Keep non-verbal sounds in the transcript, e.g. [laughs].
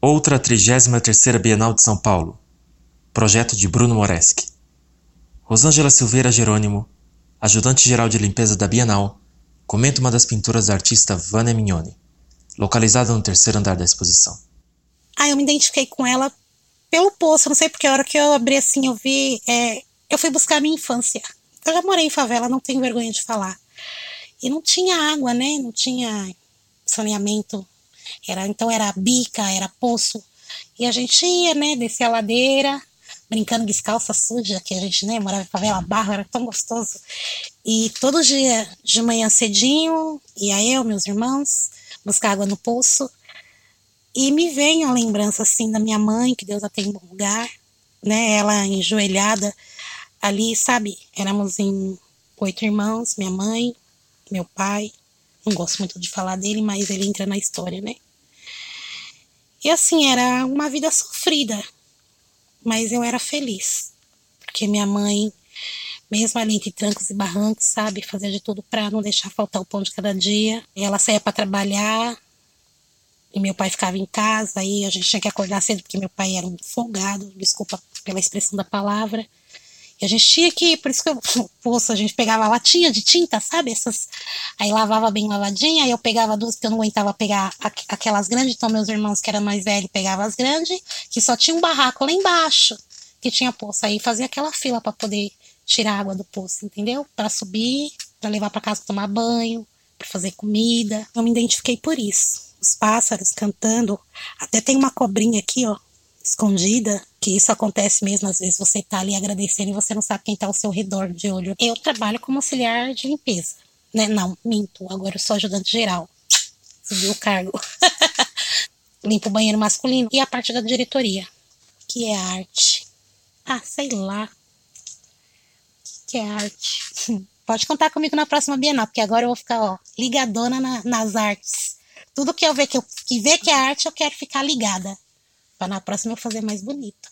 Outra 33ª Bienal de São Paulo. Projeto de Bruno Moreschi. Rosângela Silveira Jerônimo, ajudante-geral de limpeza da Bienal, comenta uma das pinturas da artista Vânia Mignoni, localizada no terceiro andar da exposição. Ah, eu me identifiquei com ela pelo poço, não sei porque a hora que eu abri assim, eu vi. É, eu fui buscar a minha infância. Eu já morei em favela, não tenho vergonha de falar. E não tinha água, né? Não tinha saneamento. Era, então era bica, era poço. E a gente ia, né? Descer a ladeira, brincando descalça suja, que a gente, né? Morava em favela barro, era tão gostoso. E todo dia, de manhã cedinho, ia eu, meus irmãos, buscar água no poço. E me vem a lembrança, assim, da minha mãe, que Deus a tem em bom lugar, né? Ela enjoelhada ali, sabe? Éramos em oito irmãos, minha mãe, meu pai. Não gosto muito de falar dele, mas ele entra na história, né? E assim, era uma vida sofrida, mas eu era feliz. Porque minha mãe, mesmo ali entre trancos e barrancos, sabe, fazia de tudo para não deixar faltar o pão de cada dia. Ela saía para trabalhar, e meu pai ficava em casa, aí a gente tinha que acordar cedo porque meu pai era um folgado, desculpa pela expressão da palavra. E a gente tinha que, por isso que eu, [laughs] poço, a gente pegava latinha de tinta, sabe? Essas, aí lavava bem lavadinha, aí eu pegava duas, porque eu não aguentava pegar aquelas grandes, então meus irmãos que eram mais velhos pegavam as grandes, que só tinha um barraco lá embaixo, que tinha poço. Aí fazia aquela fila para poder tirar água do poço, entendeu? Para subir, para levar para casa tomar banho, para fazer comida. Eu me identifiquei por isso. Os pássaros cantando, até tem uma cobrinha aqui, ó, escondida, que isso acontece mesmo, às vezes você tá ali agradecendo e você não sabe quem tá ao seu redor de olho. Eu trabalho como auxiliar de limpeza, né? Não, minto, agora eu sou ajudante geral. Subiu o cargo. [laughs] Limpo o banheiro masculino e a parte da diretoria, que é arte. Ah, sei lá. Que é arte? [laughs] Pode contar comigo na próxima Bienal, porque agora eu vou ficar, ó, ligadona na, nas artes. Tudo que eu ver que eu que ver que é arte, eu quero ficar ligada para na próxima eu fazer mais bonito.